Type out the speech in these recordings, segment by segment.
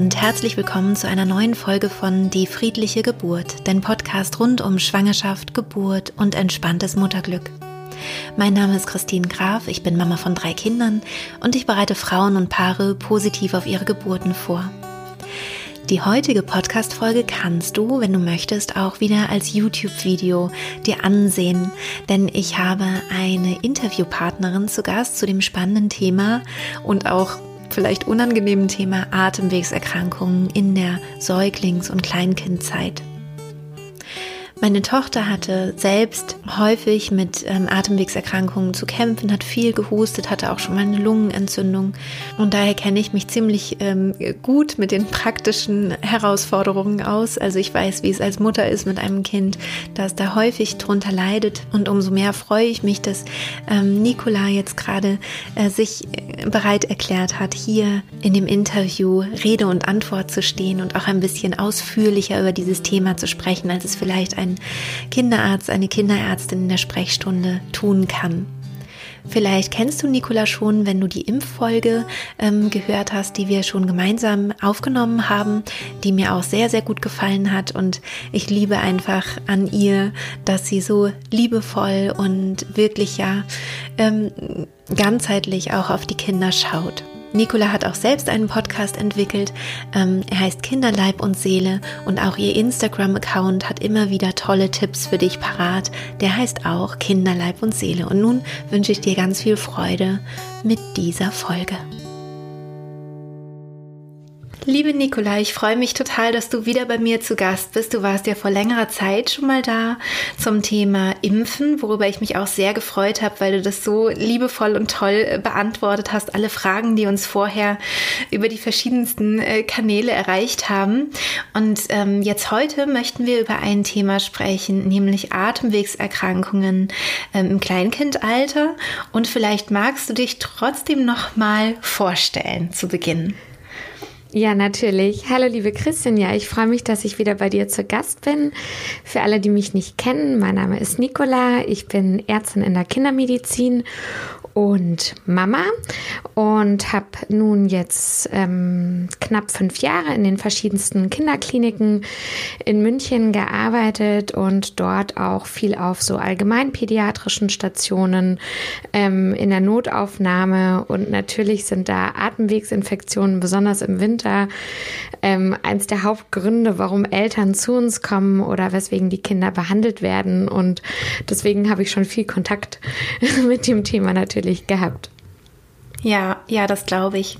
und herzlich willkommen zu einer neuen Folge von Die friedliche Geburt, dein Podcast rund um Schwangerschaft, Geburt und entspanntes Mutterglück. Mein Name ist Christine Graf, ich bin Mama von drei Kindern und ich bereite Frauen und Paare positiv auf ihre Geburten vor. Die heutige Podcast-Folge kannst du, wenn du möchtest, auch wieder als YouTube-Video dir ansehen, denn ich habe eine Interviewpartnerin zu Gast zu dem spannenden Thema und auch vielleicht unangenehmen Thema Atemwegserkrankungen in der Säuglings- und Kleinkindzeit. Meine Tochter hatte selbst häufig mit ähm, Atemwegserkrankungen zu kämpfen, hat viel gehustet, hatte auch schon mal eine Lungenentzündung. Und daher kenne ich mich ziemlich ähm, gut mit den praktischen Herausforderungen aus. Also ich weiß, wie es als Mutter ist mit einem Kind, das da häufig drunter leidet. Und umso mehr freue ich mich, dass ähm, Nicola jetzt gerade äh, sich äh, bereit erklärt hat, hier in dem Interview Rede und Antwort zu stehen und auch ein bisschen ausführlicher über dieses Thema zu sprechen, als es vielleicht ein ein Kinderarzt, eine Kinderärztin in der Sprechstunde tun kann. Vielleicht kennst du Nicola schon, wenn du die Impffolge ähm, gehört hast, die wir schon gemeinsam aufgenommen haben, die mir auch sehr, sehr gut gefallen hat. Und ich liebe einfach an ihr, dass sie so liebevoll und wirklich ja ähm, ganzheitlich auch auf die Kinder schaut. Nicola hat auch selbst einen Podcast entwickelt. Ähm, er heißt Kinderleib und Seele und auch ihr Instagram-Account hat immer wieder tolle Tipps für dich parat. Der heißt auch Kinderleib und Seele. Und nun wünsche ich dir ganz viel Freude mit dieser Folge. Liebe Nicola, ich freue mich total, dass du wieder bei mir zu Gast bist. Du warst ja vor längerer Zeit schon mal da zum Thema Impfen, worüber ich mich auch sehr gefreut habe, weil du das so liebevoll und toll äh, beantwortet hast. Alle Fragen, die uns vorher über die verschiedensten äh, Kanäle erreicht haben. Und ähm, jetzt heute möchten wir über ein Thema sprechen, nämlich Atemwegserkrankungen ähm, im Kleinkindalter. Und vielleicht magst du dich trotzdem noch mal vorstellen zu Beginn. Ja, natürlich. Hallo, liebe Christian. Ja, ich freue mich, dass ich wieder bei dir zu Gast bin. Für alle, die mich nicht kennen, mein Name ist Nicola. Ich bin Ärztin in der Kindermedizin und Mama und habe nun jetzt ähm, knapp fünf Jahre in den verschiedensten Kinderkliniken in München gearbeitet und dort auch viel auf so allgemeinpädiatrischen Stationen ähm, in der Notaufnahme. Und natürlich sind da Atemwegsinfektionen besonders im Winter ähm, eins der Hauptgründe, warum Eltern zu uns kommen oder weswegen die Kinder behandelt werden. Und deswegen habe ich schon viel Kontakt mit dem Thema natürlich natürlich gehabt. Ja, ja, das glaube ich.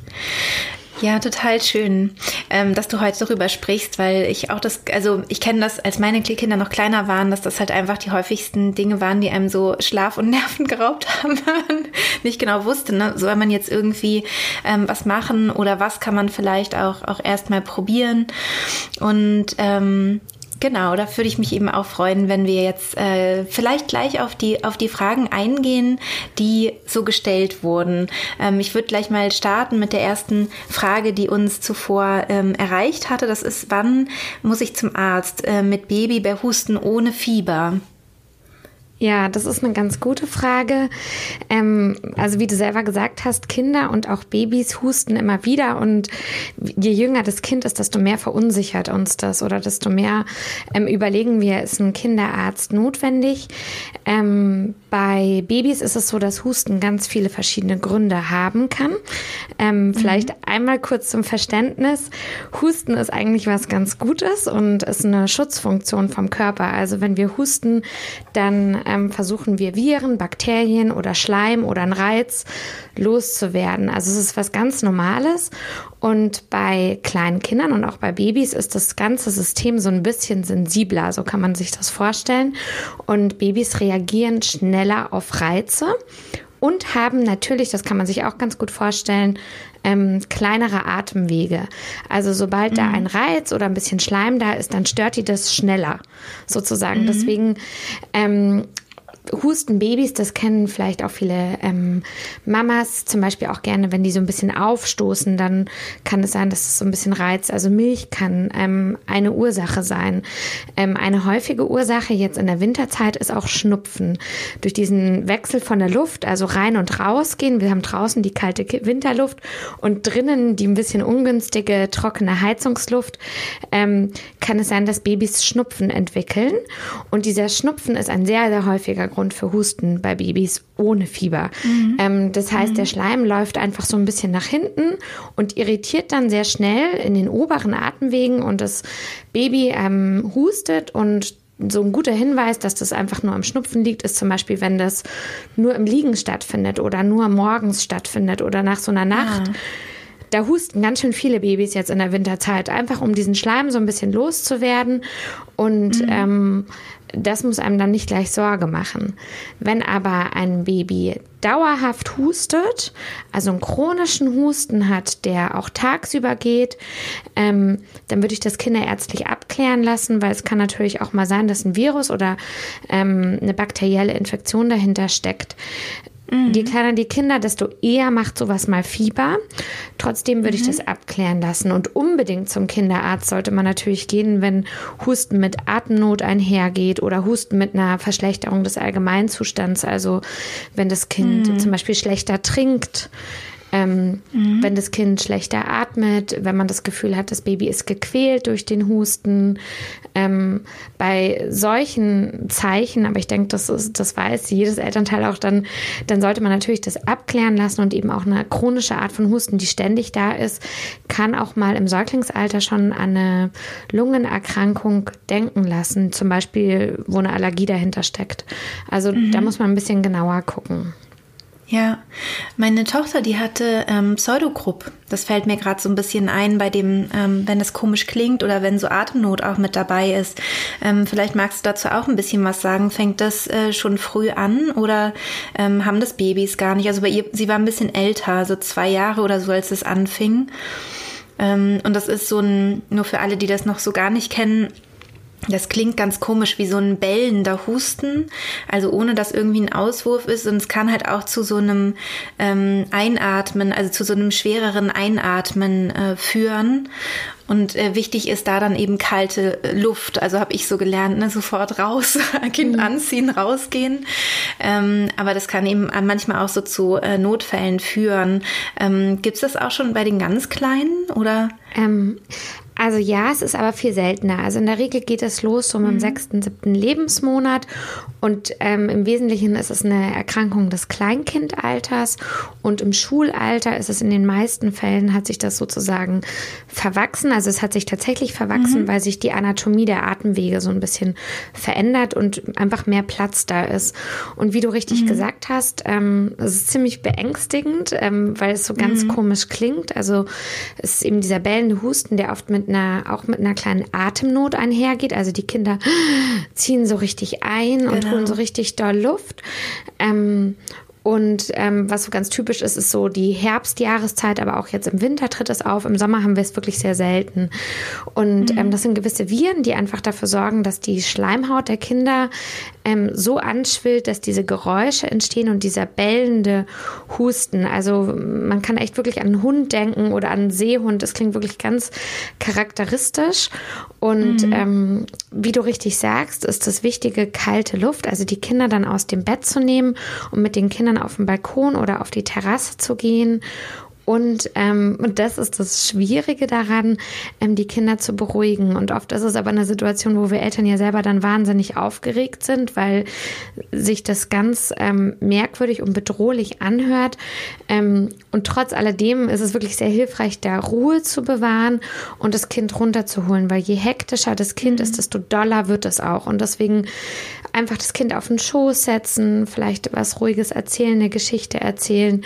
Ja, total schön, ähm, dass du heute darüber sprichst, weil ich auch das, also ich kenne das, als meine Kinder noch kleiner waren, dass das halt einfach die häufigsten Dinge waren, die einem so Schlaf und Nerven geraubt haben, wenn man nicht genau wusste, ne? soll man jetzt irgendwie ähm, was machen oder was kann man vielleicht auch, auch erstmal probieren. Und ähm, Genau, da würde ich mich eben auch freuen, wenn wir jetzt äh, vielleicht gleich auf die, auf die Fragen eingehen, die so gestellt wurden. Ähm, ich würde gleich mal starten mit der ersten Frage, die uns zuvor ähm, erreicht hatte. Das ist, wann muss ich zum Arzt äh, mit Baby bei Husten ohne Fieber? Ja, das ist eine ganz gute Frage. Ähm, also wie du selber gesagt hast, Kinder und auch Babys husten immer wieder und je jünger das Kind ist, desto mehr verunsichert uns das oder desto mehr ähm, überlegen wir, ist ein Kinderarzt notwendig. Ähm, bei Babys ist es so, dass Husten ganz viele verschiedene Gründe haben kann. Ähm, vielleicht mhm. einmal kurz zum Verständnis. Husten ist eigentlich was ganz Gutes und ist eine Schutzfunktion vom Körper. Also wenn wir husten, dann ähm, versuchen wir Viren, Bakterien oder Schleim oder einen Reiz loszuwerden. Also es ist was ganz Normales. Und bei kleinen Kindern und auch bei Babys ist das ganze System so ein bisschen sensibler, so kann man sich das vorstellen. Und Babys reagieren schneller auf Reize und haben natürlich, das kann man sich auch ganz gut vorstellen, ähm, kleinere Atemwege. Also sobald mhm. da ein Reiz oder ein bisschen Schleim da ist, dann stört die das schneller sozusagen. Mhm. Deswegen ähm, Hustenbabys, das kennen vielleicht auch viele ähm, Mamas zum Beispiel auch gerne, wenn die so ein bisschen aufstoßen, dann kann es sein, dass es so ein bisschen reizt. Also Milch kann ähm, eine Ursache sein. Ähm, eine häufige Ursache jetzt in der Winterzeit ist auch Schnupfen. Durch diesen Wechsel von der Luft, also rein und raus gehen. Wir haben draußen die kalte Winterluft und drinnen die ein bisschen ungünstige, trockene Heizungsluft, ähm, kann es sein, dass Babys Schnupfen entwickeln. Und dieser Schnupfen ist ein sehr, sehr häufiger Grund für Husten bei Babys ohne Fieber. Mhm. Ähm, das heißt, mhm. der Schleim läuft einfach so ein bisschen nach hinten und irritiert dann sehr schnell in den oberen Atemwegen und das Baby ähm, hustet und so ein guter Hinweis, dass das einfach nur am Schnupfen liegt, ist zum Beispiel, wenn das nur im Liegen stattfindet oder nur morgens stattfindet oder nach so einer Nacht. Ja. Da husten ganz schön viele Babys jetzt in der Winterzeit, einfach um diesen Schleim so ein bisschen loszuwerden. Und mhm. ähm, das muss einem dann nicht gleich Sorge machen. Wenn aber ein Baby dauerhaft hustet, also einen chronischen Husten hat, der auch tagsüber geht, ähm, dann würde ich das kinderärztlich abklären lassen, weil es kann natürlich auch mal sein, dass ein Virus oder ähm, eine bakterielle Infektion dahinter steckt. Mhm. Je kleiner die Kinder, desto eher macht sowas mal Fieber. Trotzdem würde mhm. ich das abklären lassen. Und unbedingt zum Kinderarzt sollte man natürlich gehen, wenn Husten mit Atemnot einhergeht oder Husten mit einer Verschlechterung des Allgemeinzustands. Also wenn das Kind mhm. zum Beispiel schlechter trinkt ähm, mhm. Wenn das Kind schlechter atmet, wenn man das Gefühl hat, das Baby ist gequält durch den Husten. Ähm, bei solchen Zeichen, aber ich denke, das, ist, das weiß jedes Elternteil auch, dann, dann sollte man natürlich das abklären lassen und eben auch eine chronische Art von Husten, die ständig da ist, kann auch mal im Säuglingsalter schon an eine Lungenerkrankung denken lassen, zum Beispiel, wo eine Allergie dahinter steckt. Also mhm. da muss man ein bisschen genauer gucken. Ja, meine Tochter, die hatte ähm, Pseudogrupp. Das fällt mir gerade so ein bisschen ein bei dem, ähm, wenn es komisch klingt oder wenn so Atemnot auch mit dabei ist. Ähm, vielleicht magst du dazu auch ein bisschen was sagen. Fängt das äh, schon früh an oder ähm, haben das Babys gar nicht? Also bei ihr, sie war ein bisschen älter, so zwei Jahre oder so, als es anfing. Ähm, und das ist so ein, nur für alle, die das noch so gar nicht kennen, das klingt ganz komisch wie so ein bellender Husten, also ohne dass irgendwie ein Auswurf ist. Und es kann halt auch zu so einem ähm, Einatmen, also zu so einem schwereren Einatmen äh, führen. Und äh, wichtig ist da dann eben kalte Luft. Also habe ich so gelernt, ne? sofort raus, Kind mhm. anziehen, rausgehen. Ähm, aber das kann eben manchmal auch so zu äh, Notfällen führen. Ähm, Gibt es das auch schon bei den ganz Kleinen oder? Ähm, also ja, es ist aber viel seltener. Also in der Regel geht es los so dem mhm. sechsten, siebten Lebensmonat und ähm, im Wesentlichen ist es eine Erkrankung des Kleinkindalters und im Schulalter ist es in den meisten Fällen hat sich das sozusagen verwachsen. Also es hat sich tatsächlich verwachsen, mhm. weil sich die Anatomie der Atemwege so ein bisschen verändert und einfach mehr Platz da ist. Und wie du richtig mhm. gesagt hast, ähm, es ist ziemlich beängstigend, ähm, weil es so ganz mhm. komisch klingt. Also es ist eben dieser bellende Husten, der oft mit einer, auch mit einer kleinen Atemnot einhergeht. Also die Kinder ziehen so richtig ein genau. und holen so richtig doll Luft. Ähm, und ähm, was so ganz typisch ist, ist so die Herbstjahreszeit, aber auch jetzt im Winter tritt es auf. Im Sommer haben wir es wirklich sehr selten. Und mhm. ähm, das sind gewisse Viren, die einfach dafür sorgen, dass die Schleimhaut der Kinder ähm, so anschwillt, dass diese Geräusche entstehen und dieser bellende Husten. Also man kann echt wirklich an einen Hund denken oder an einen Seehund. Das klingt wirklich ganz charakteristisch. Und mhm. ähm, wie du richtig sagst, ist das wichtige kalte Luft, also die Kinder dann aus dem Bett zu nehmen und mit den Kindern auf den Balkon oder auf die Terrasse zu gehen und, ähm, und das ist das Schwierige daran, ähm, die Kinder zu beruhigen. Und oft ist es aber eine Situation, wo wir Eltern ja selber dann wahnsinnig aufgeregt sind, weil sich das ganz ähm, merkwürdig und bedrohlich anhört. Ähm, und trotz alledem ist es wirklich sehr hilfreich, da Ruhe zu bewahren und das Kind runterzuholen, weil je hektischer das Kind ist, desto doller wird es auch. Und deswegen einfach das Kind auf den Schoß setzen, vielleicht was Ruhiges erzählen, eine Geschichte erzählen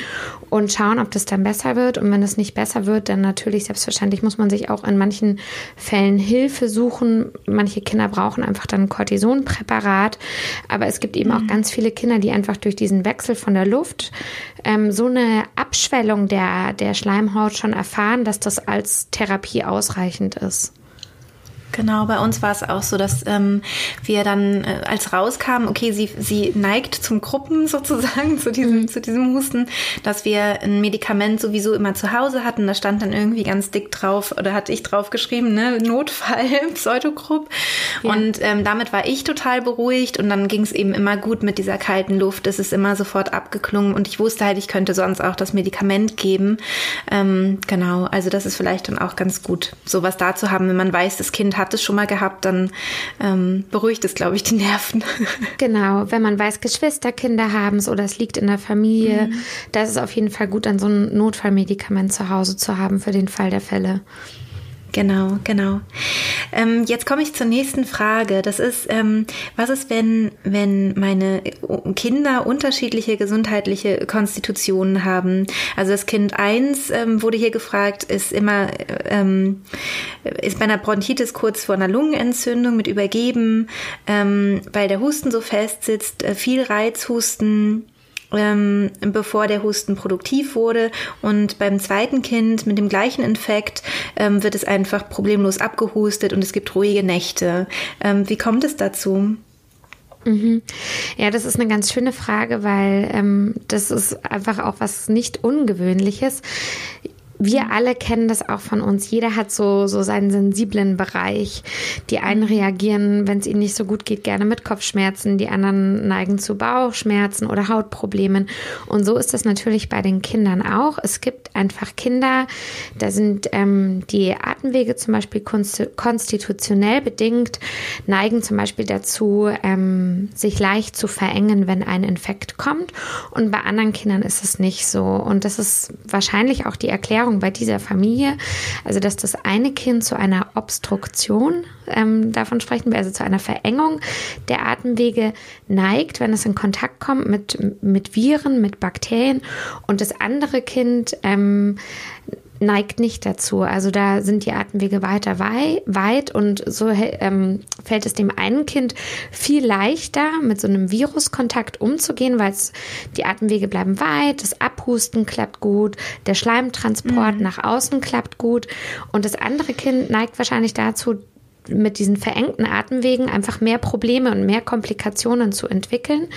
und schauen, ob das dann besser wird. Und wenn es nicht besser wird, dann natürlich selbstverständlich muss man sich auch in manchen Fällen Hilfe suchen. Manche Kinder brauchen einfach dann ein Cortisonpräparat. Aber es gibt eben mhm. auch ganz viele Kinder, die einfach durch diesen Wechsel von der Luft ähm, so eine Abschwellung der, der Schleimhaut schon erfahren, dass das als Therapie ausreichend ist. Genau, bei uns war es auch so, dass ähm, wir dann, äh, als rauskamen, okay, sie, sie neigt zum Gruppen sozusagen, zu diesem, mhm. zu diesem Husten, dass wir ein Medikament sowieso immer zu Hause hatten. Da stand dann irgendwie ganz dick drauf, oder hatte ich drauf geschrieben, ne, Notfall, Pseudogrupp. Ja. Und ähm, damit war ich total beruhigt und dann ging es eben immer gut mit dieser kalten Luft. Es ist immer sofort abgeklungen und ich wusste halt, ich könnte sonst auch das Medikament geben. Ähm, genau, also das ist vielleicht dann auch ganz gut, sowas da zu haben, wenn man weiß, das Kind hat hat es schon mal gehabt, dann ähm, beruhigt es, glaube ich, die Nerven. Genau, wenn man weiß, Geschwisterkinder haben es oder es liegt in der Familie, mhm. da ist es auf jeden Fall gut, dann so ein Notfallmedikament zu Hause zu haben für den Fall der Fälle. Genau, genau. Ähm, jetzt komme ich zur nächsten Frage. Das ist, ähm, was ist, wenn, wenn meine Kinder unterschiedliche gesundheitliche Konstitutionen haben? Also das Kind 1 ähm, wurde hier gefragt, ist immer, ähm, ist bei einer Bronchitis kurz vor einer Lungenentzündung mit Übergeben, ähm, weil der Husten so fest sitzt, äh, viel Reizhusten, ähm, bevor der Husten produktiv wurde. Und beim zweiten Kind mit dem gleichen Infekt ähm, wird es einfach problemlos abgehustet und es gibt ruhige Nächte. Ähm, wie kommt es dazu? Mhm. Ja, das ist eine ganz schöne Frage, weil ähm, das ist einfach auch was nicht Ungewöhnliches wir alle kennen das auch von uns. Jeder hat so, so seinen sensiblen Bereich. Die einen reagieren, wenn es ihnen nicht so gut geht, gerne mit Kopfschmerzen. Die anderen neigen zu Bauchschmerzen oder Hautproblemen. Und so ist das natürlich bei den Kindern auch. Es gibt einfach Kinder, da sind ähm, die Atemwege zum Beispiel konstitutionell bedingt, neigen zum Beispiel dazu, ähm, sich leicht zu verengen, wenn ein Infekt kommt. Und bei anderen Kindern ist es nicht so. Und das ist wahrscheinlich auch die Erklärung, Erfahrung bei dieser Familie, also dass das eine Kind zu einer Obstruktion, ähm, davon sprechen wir, also zu einer Verengung der Atemwege neigt, wenn es in Kontakt kommt mit, mit Viren, mit Bakterien. Und das andere Kind ähm, neigt nicht dazu. Also da sind die Atemwege weiter wei weit und so ähm, fällt es dem einen Kind viel leichter, mit so einem Viruskontakt umzugehen, weil die Atemwege bleiben weit, das Abhusten klappt gut, der Schleimtransport mhm. nach außen klappt gut und das andere Kind neigt wahrscheinlich dazu, mit diesen verengten Atemwegen einfach mehr Probleme und mehr Komplikationen zu entwickeln.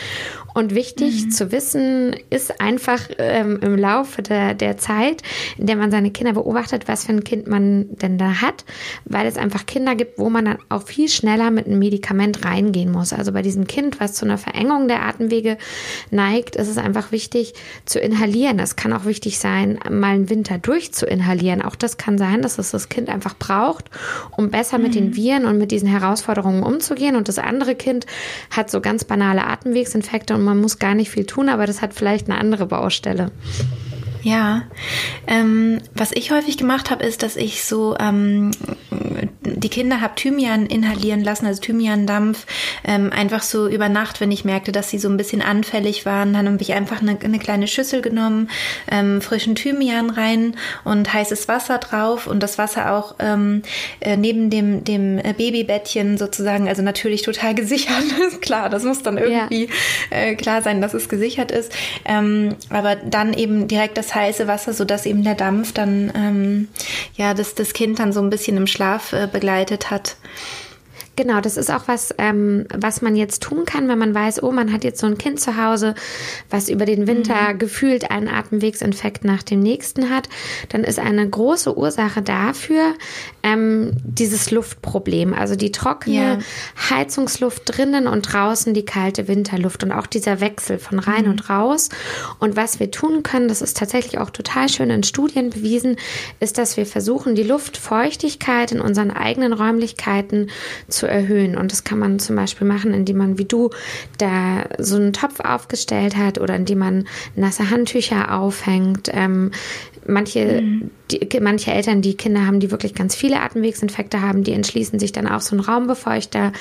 Und wichtig mhm. zu wissen ist einfach ähm, im Laufe der, der Zeit, in der man seine Kinder beobachtet, was für ein Kind man denn da hat, weil es einfach Kinder gibt, wo man dann auch viel schneller mit einem Medikament reingehen muss. Also bei diesem Kind, was zu einer Verengung der Atemwege neigt, ist es einfach wichtig zu inhalieren. Es kann auch wichtig sein, mal einen Winter durch zu inhalieren. Auch das kann sein, dass es das Kind einfach braucht, um besser mhm. mit den Viren und mit diesen Herausforderungen umzugehen. Und das andere Kind hat so ganz banale Atemwegsinfekte und man muss gar nicht viel tun, aber das hat vielleicht eine andere Baustelle. Ja, ähm, was ich häufig gemacht habe, ist, dass ich so ähm, die Kinder habe Thymian inhalieren lassen, also Thymiandampf, ähm, einfach so über Nacht, wenn ich merkte, dass sie so ein bisschen anfällig waren, dann habe ich einfach eine, eine kleine Schüssel genommen, ähm, frischen Thymian rein und heißes Wasser drauf und das Wasser auch ähm, äh, neben dem, dem Babybettchen sozusagen, also natürlich total gesichert ist, klar, das muss dann irgendwie ja. äh, klar sein, dass es gesichert ist, ähm, aber dann eben direkt das heiße Wasser, sodass eben der Dampf dann, ähm, ja, das, das Kind dann so ein bisschen im Schlaf äh, begleitet hat. Genau, das ist auch was, ähm, was man jetzt tun kann, wenn man weiß, oh, man hat jetzt so ein Kind zu Hause, was über den Winter mhm. gefühlt einen Atemwegsinfekt nach dem nächsten hat. Dann ist eine große Ursache dafür ähm, dieses Luftproblem, also die trockene yeah. Heizungsluft drinnen und draußen die kalte Winterluft und auch dieser Wechsel von rein mhm. und raus. Und was wir tun können, das ist tatsächlich auch total schön in Studien bewiesen, ist, dass wir versuchen, die Luftfeuchtigkeit in unseren eigenen Räumlichkeiten zu erhöhen. Und das kann man zum Beispiel machen, indem man wie du da so einen Topf aufgestellt hat oder indem man nasse Handtücher aufhängt. Ähm, manche, mhm. die, manche Eltern, die Kinder haben, die wirklich ganz viele Atemwegsinfekte haben, die entschließen sich dann auch so einen Raumbefeuchter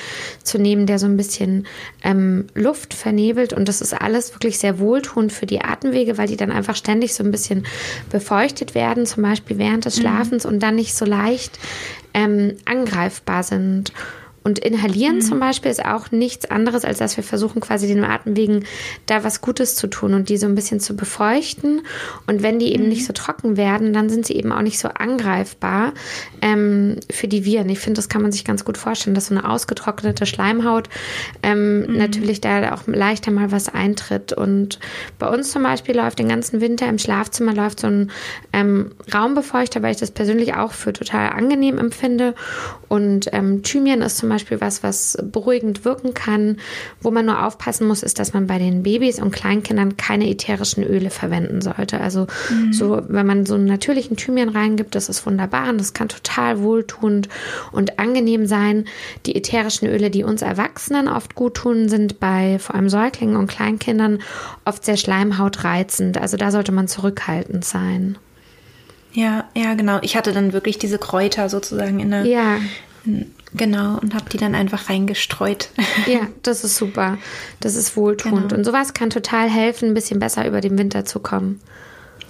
zu nehmen, der so ein bisschen ähm, Luft vernebelt. Und das ist alles wirklich sehr wohltuend für die Atemwege, weil die dann einfach ständig so ein bisschen befeuchtet werden, zum Beispiel während des mhm. Schlafens mhm. und dann nicht so leicht ähm, angreifbar sind. Und inhalieren mhm. zum Beispiel ist auch nichts anderes, als dass wir versuchen, quasi den Atemwegen da was Gutes zu tun und die so ein bisschen zu befeuchten. Und wenn die eben mhm. nicht so trocken werden, dann sind sie eben auch nicht so angreifbar ähm, für die Viren. Ich finde, das kann man sich ganz gut vorstellen, dass so eine ausgetrocknete Schleimhaut ähm, mhm. natürlich da auch leichter mal was eintritt. Und bei uns zum Beispiel läuft den ganzen Winter im Schlafzimmer läuft so ein ähm, Raumbefeuchter, weil ich das persönlich auch für total angenehm empfinde. Und ähm, Thymian ist zum Beispiel was, was beruhigend wirken kann. Wo man nur aufpassen muss, ist, dass man bei den Babys und Kleinkindern keine ätherischen Öle verwenden sollte. Also mhm. so, wenn man so einen natürlichen Thymian reingibt, das ist wunderbar und das kann total wohltuend und angenehm sein. Die ätherischen Öle, die uns Erwachsenen oft gut tun, sind bei vor allem Säuglingen und Kleinkindern oft sehr schleimhautreizend. Also da sollte man zurückhaltend sein. Ja, ja, genau. Ich hatte dann wirklich diese Kräuter sozusagen in der. Ja. Genau, und habe die dann einfach reingestreut. Ja, das ist super. Das ist wohltuend. Genau. Und sowas kann total helfen, ein bisschen besser über den Winter zu kommen.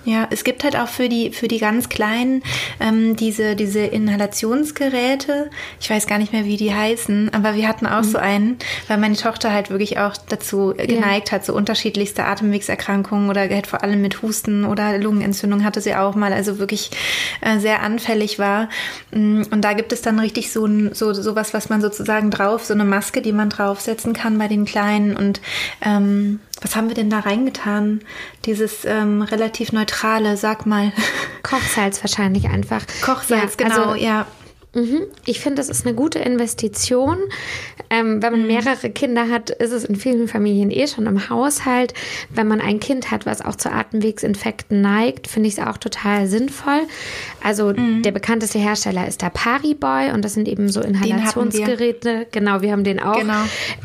Ja, es gibt halt auch für die, für die ganz Kleinen ähm, diese, diese Inhalationsgeräte. Ich weiß gar nicht mehr, wie die heißen, aber wir hatten auch mhm. so einen, weil meine Tochter halt wirklich auch dazu geneigt ja. hat, so unterschiedlichste Atemwegserkrankungen oder halt vor allem mit Husten oder Lungenentzündung hatte sie auch mal, also wirklich äh, sehr anfällig war. Mm, und da gibt es dann richtig so ein, so, so was, was man sozusagen drauf, so eine Maske, die man draufsetzen kann bei den Kleinen und ähm, was haben wir denn da reingetan? Dieses ähm, relativ neutrale, sag mal. Kochsalz wahrscheinlich einfach. Kochsalz, ja, genau, also, ja. Mhm. Ich finde, das ist eine gute Investition. Ähm, wenn man mhm. mehrere Kinder hat, ist es in vielen Familien eh schon im Haushalt. Wenn man ein Kind hat, was auch zu Atemwegsinfekten neigt, finde ich es auch total sinnvoll. Also mhm. der bekannteste Hersteller ist der Pariboy und das sind eben so Inhalationsgeräte. Genau, wir haben den auch. Genau.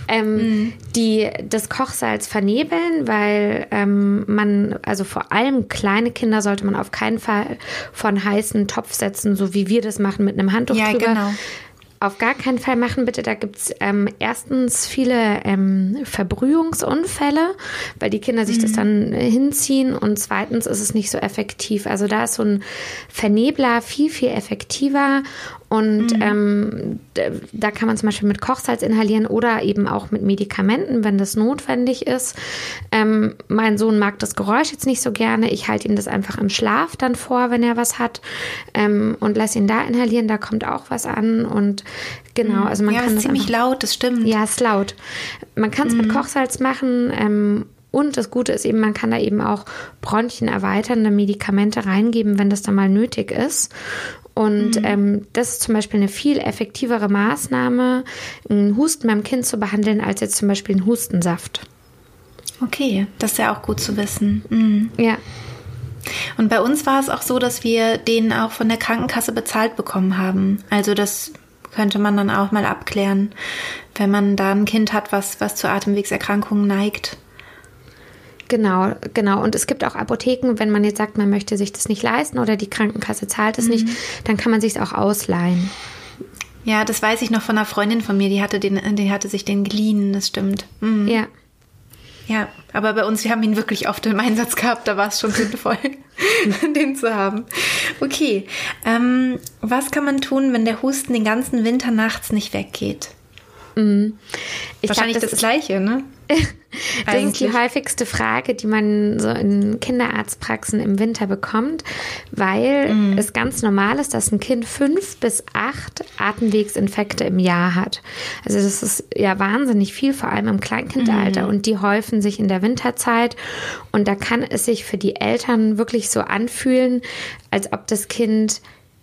Ähm, mhm. Die das Kochsalz vernebeln, weil ähm, man, also vor allem kleine Kinder sollte man auf keinen Fall von heißen Topf setzen, so wie wir das machen mit einem Handtuch ja, drüber. Genau auf gar keinen Fall machen, bitte. Da gibt es ähm, erstens viele ähm, Verbrühungsunfälle, weil die Kinder sich mhm. das dann äh, hinziehen und zweitens ist es nicht so effektiv. Also da ist so ein Vernebler viel, viel effektiver und mhm. ähm, da kann man zum Beispiel mit Kochsalz inhalieren oder eben auch mit Medikamenten, wenn das notwendig ist. Ähm, mein Sohn mag das Geräusch jetzt nicht so gerne. Ich halte ihm das einfach im Schlaf dann vor, wenn er was hat ähm, und lasse ihn da inhalieren. Da kommt auch was an und genau, mhm. also man ja, kann ist ziemlich einfach, laut, das stimmt. Ja, ist laut. Man kann es mhm. mit Kochsalz machen. Ähm, und das Gute ist eben, man kann da eben auch Bronchien erweiternde Medikamente reingeben, wenn das dann mal nötig ist. Und mhm. ähm, das ist zum Beispiel eine viel effektivere Maßnahme, einen Husten beim Kind zu behandeln, als jetzt zum Beispiel einen Hustensaft. Okay, das ist ja auch gut zu wissen. Mhm. Ja. Und bei uns war es auch so, dass wir den auch von der Krankenkasse bezahlt bekommen haben. Also das könnte man dann auch mal abklären, wenn man da ein Kind hat, was, was zu Atemwegserkrankungen neigt. Genau, genau. Und es gibt auch Apotheken, wenn man jetzt sagt, man möchte sich das nicht leisten oder die Krankenkasse zahlt es mhm. nicht, dann kann man sich auch ausleihen. Ja, das weiß ich noch von einer Freundin von mir, die hatte den, die hatte sich den geliehen, das stimmt. Mhm. Ja. Ja, aber bei uns, wir haben ihn wirklich oft im Einsatz gehabt, da war es schon sinnvoll, den zu haben. Okay, ähm, was kann man tun, wenn der Husten den ganzen Winter nachts nicht weggeht? Mhm. Wahrscheinlich glaub, das, das Gleiche, ne? das Eigentlich. ist die häufigste Frage, die man so in Kinderarztpraxen im Winter bekommt, weil mhm. es ganz normal ist, dass ein Kind fünf bis acht Atemwegsinfekte im Jahr hat. Also das ist ja wahnsinnig viel, vor allem im Kleinkindalter mhm. und die häufen sich in der Winterzeit und da kann es sich für die Eltern wirklich so anfühlen, als ob das Kind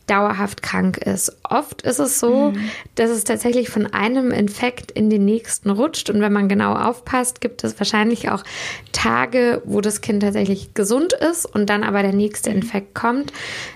dauerhaft krank ist. Oft ist es so, mhm. dass es tatsächlich von einem Infekt in den nächsten rutscht. Und wenn man genau aufpasst, gibt es wahrscheinlich auch Tage, wo das Kind tatsächlich gesund ist und dann aber der nächste mhm. Infekt kommt.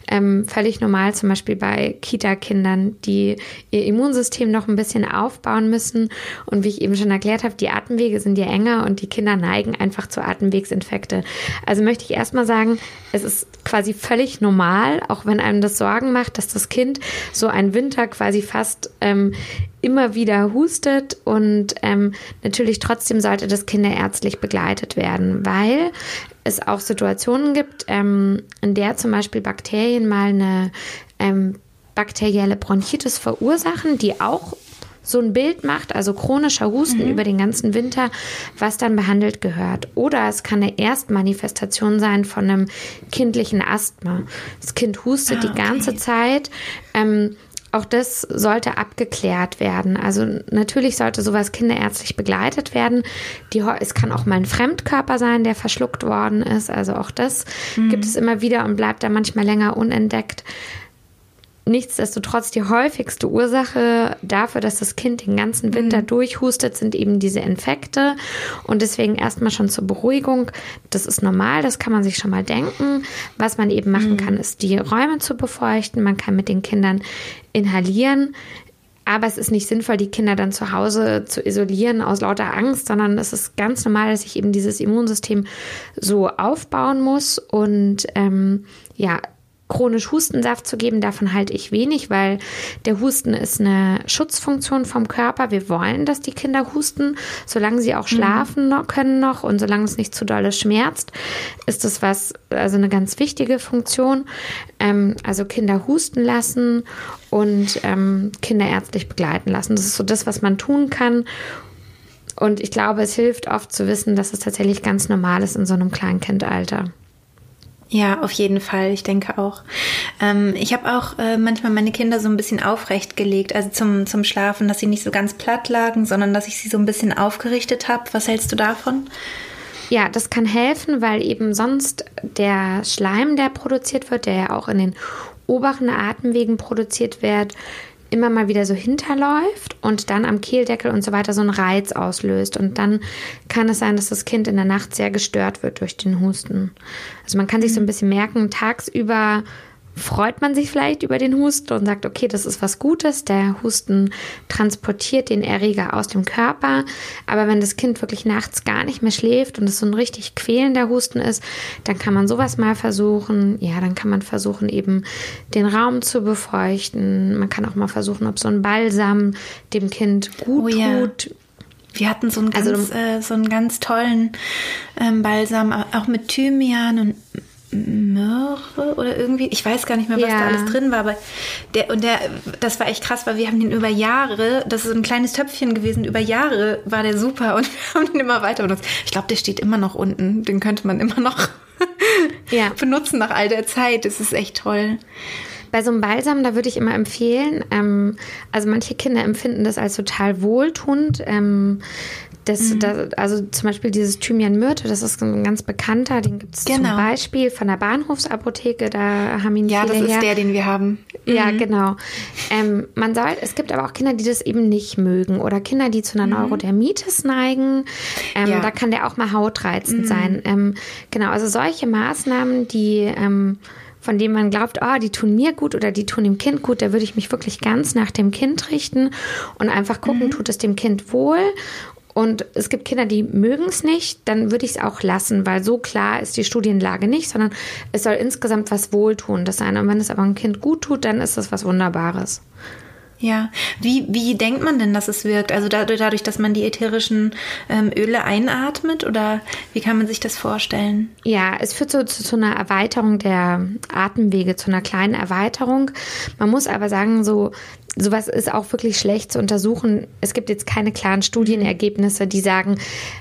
Ähm, völlig normal, zum Beispiel bei Kita-Kindern, die ihr Immunsystem noch ein bisschen aufbauen müssen. Und wie ich eben schon erklärt habe, die Atemwege sind ja enger und die Kinder neigen einfach zu Atemwegsinfekte. Also möchte ich erstmal sagen, es ist quasi völlig normal, auch wenn einem das Sorgen macht, dass das Kind so einen Winter quasi fast ähm, immer wieder hustet und ähm, natürlich trotzdem sollte das kinderärztlich begleitet werden, weil es auch Situationen gibt, ähm, in der zum Beispiel Bakterien mal eine ähm, bakterielle Bronchitis verursachen, die auch so ein Bild macht, also chronischer Husten mhm. über den ganzen Winter, was dann behandelt gehört. Oder es kann eine Erstmanifestation sein von einem kindlichen Asthma. Das Kind hustet ah, okay. die ganze Zeit. Ähm, auch das sollte abgeklärt werden. Also natürlich sollte sowas kinderärztlich begleitet werden. Die, es kann auch mal ein Fremdkörper sein, der verschluckt worden ist. Also auch das mhm. gibt es immer wieder und bleibt da manchmal länger unentdeckt. Nichtsdestotrotz die häufigste Ursache dafür, dass das Kind den ganzen Winter mhm. durchhustet, sind eben diese Infekte. Und deswegen erstmal schon zur Beruhigung. Das ist normal, das kann man sich schon mal denken. Was man eben machen mhm. kann, ist die Räume zu befeuchten. Man kann mit den Kindern inhalieren. Aber es ist nicht sinnvoll, die Kinder dann zu Hause zu isolieren aus lauter Angst, sondern es ist ganz normal, dass sich eben dieses Immunsystem so aufbauen muss. Und ähm, ja, chronisch Hustensaft zu geben, davon halte ich wenig, weil der Husten ist eine Schutzfunktion vom Körper. Wir wollen, dass die Kinder husten, solange sie auch mhm. schlafen mhm. können noch und solange es nicht zu dolle schmerzt, ist das was, also eine ganz wichtige Funktion. Ähm, also Kinder husten lassen und ähm, Kinder ärztlich begleiten lassen. Das ist so das, was man tun kann. Und ich glaube, es hilft oft zu wissen, dass es tatsächlich ganz normal ist in so einem Kleinkindalter. Ja, auf jeden Fall. Ich denke auch. Ähm, ich habe auch äh, manchmal meine Kinder so ein bisschen aufrecht gelegt, also zum, zum Schlafen, dass sie nicht so ganz platt lagen, sondern dass ich sie so ein bisschen aufgerichtet habe. Was hältst du davon? Ja, das kann helfen, weil eben sonst der Schleim, der produziert wird, der ja auch in den oberen Atemwegen produziert wird, immer mal wieder so hinterläuft und dann am Kehldeckel und so weiter so einen Reiz auslöst. Und dann kann es sein, dass das Kind in der Nacht sehr gestört wird durch den Husten. Also man kann sich so ein bisschen merken, tagsüber freut man sich vielleicht über den Husten und sagt, okay, das ist was Gutes. Der Husten transportiert den Erreger aus dem Körper. Aber wenn das Kind wirklich nachts gar nicht mehr schläft und es so ein richtig quälender Husten ist, dann kann man sowas mal versuchen. Ja, dann kann man versuchen, eben den Raum zu befeuchten. Man kann auch mal versuchen, ob so ein Balsam dem Kind gut oh, ja. tut. Wir hatten so einen also ganz, also, äh, so einen ganz tollen ähm, Balsam, auch mit Thymian und Möhre oder irgendwie, ich weiß gar nicht mehr, was ja. da alles drin war, aber der und der, das war echt krass, weil wir haben den über Jahre, das ist so ein kleines Töpfchen gewesen, über Jahre war der super und wir haben den immer weiter benutzt. Ich glaube, der steht immer noch unten, den könnte man immer noch ja. benutzen nach all der Zeit. Das ist echt toll. Bei so einem Balsam, da würde ich immer empfehlen, ähm, also manche Kinder empfinden das als total wohltuend. Ähm, das, mhm. das, also zum Beispiel dieses Thymian Myrte, das ist ein ganz bekannter, den gibt es genau. zum Beispiel von der Bahnhofsapotheke, da haben ihn Ja, das ist her. der, den wir haben. Mhm. Ja, genau. Ähm, man soll, es gibt aber auch Kinder, die das eben nicht mögen oder Kinder, die zu einer mhm. Neurodermitis neigen. Ähm, ja. Da kann der auch mal hautreizend mhm. sein. Ähm, genau, also solche Maßnahmen, die ähm, von denen man glaubt, oh, die tun mir gut oder die tun dem Kind gut, da würde ich mich wirklich ganz nach dem Kind richten und einfach gucken, mhm. tut es dem Kind wohl und es gibt Kinder, die mögen es nicht, dann würde ich es auch lassen, weil so klar ist die Studienlage nicht, sondern es soll insgesamt was Wohltuendes sein. Und wenn es aber ein Kind gut tut, dann ist das was Wunderbares. Ja, wie, wie denkt man denn, dass es wirkt? Also dadurch, dass man die ätherischen ähm, Öle einatmet oder wie kann man sich das vorstellen? Ja, es führt so zu, zu, einer Erweiterung der Atemwege, zu einer kleinen Erweiterung. Man muss aber sagen, so sowas ist auch wirklich schlecht zu untersuchen. Es gibt jetzt keine klaren Studienergebnisse, die sagen,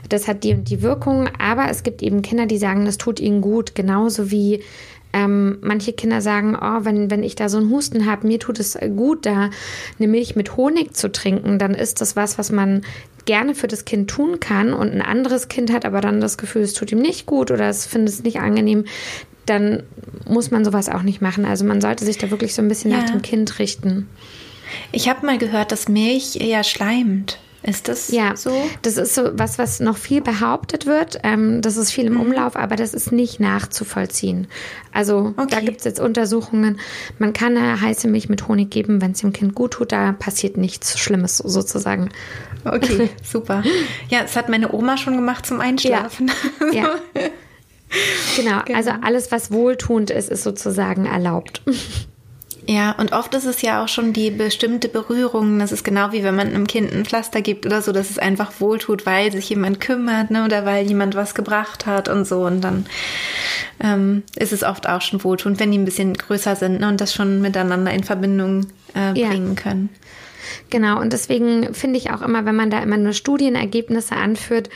das hat die und die Wirkung, aber es gibt eben Kinder, die sagen, das tut ihnen gut, genauso wie ähm, manche Kinder sagen, oh, wenn, wenn ich da so einen Husten habe, mir tut es gut, da eine Milch mit Honig zu trinken, dann ist das was, was man gerne für das Kind tun kann und ein anderes Kind hat aber dann das Gefühl, es tut ihm nicht gut oder es findet es nicht angenehm, dann muss man sowas auch nicht machen. Also man sollte sich da wirklich so ein bisschen ja. nach dem Kind richten. Ich habe mal gehört, dass Milch eher schleimt. Ist das ja, so? Das ist so was, was noch viel behauptet wird. Ähm, das ist viel im mhm. Umlauf, aber das ist nicht nachzuvollziehen. Also okay. da gibt es jetzt Untersuchungen. Man kann eine heiße Milch mit Honig geben, wenn es dem Kind gut tut. Da passiert nichts Schlimmes sozusagen. Okay, super. Ja, das hat meine Oma schon gemacht zum Einschlafen. Ja. ja. Genau, genau, also alles, was wohltuend ist, ist sozusagen erlaubt. Ja, und oft ist es ja auch schon die bestimmte Berührung. Das ist genau wie wenn man einem Kind ein Pflaster gibt oder so, dass es einfach wohltut, weil sich jemand kümmert, ne, oder weil jemand was gebracht hat und so. Und dann ähm, ist es oft auch schon wohltuend, wenn die ein bisschen größer sind ne, und das schon miteinander in Verbindung äh, bringen ja. können. Genau, und deswegen finde ich auch immer, wenn man da immer nur Studienergebnisse anführt,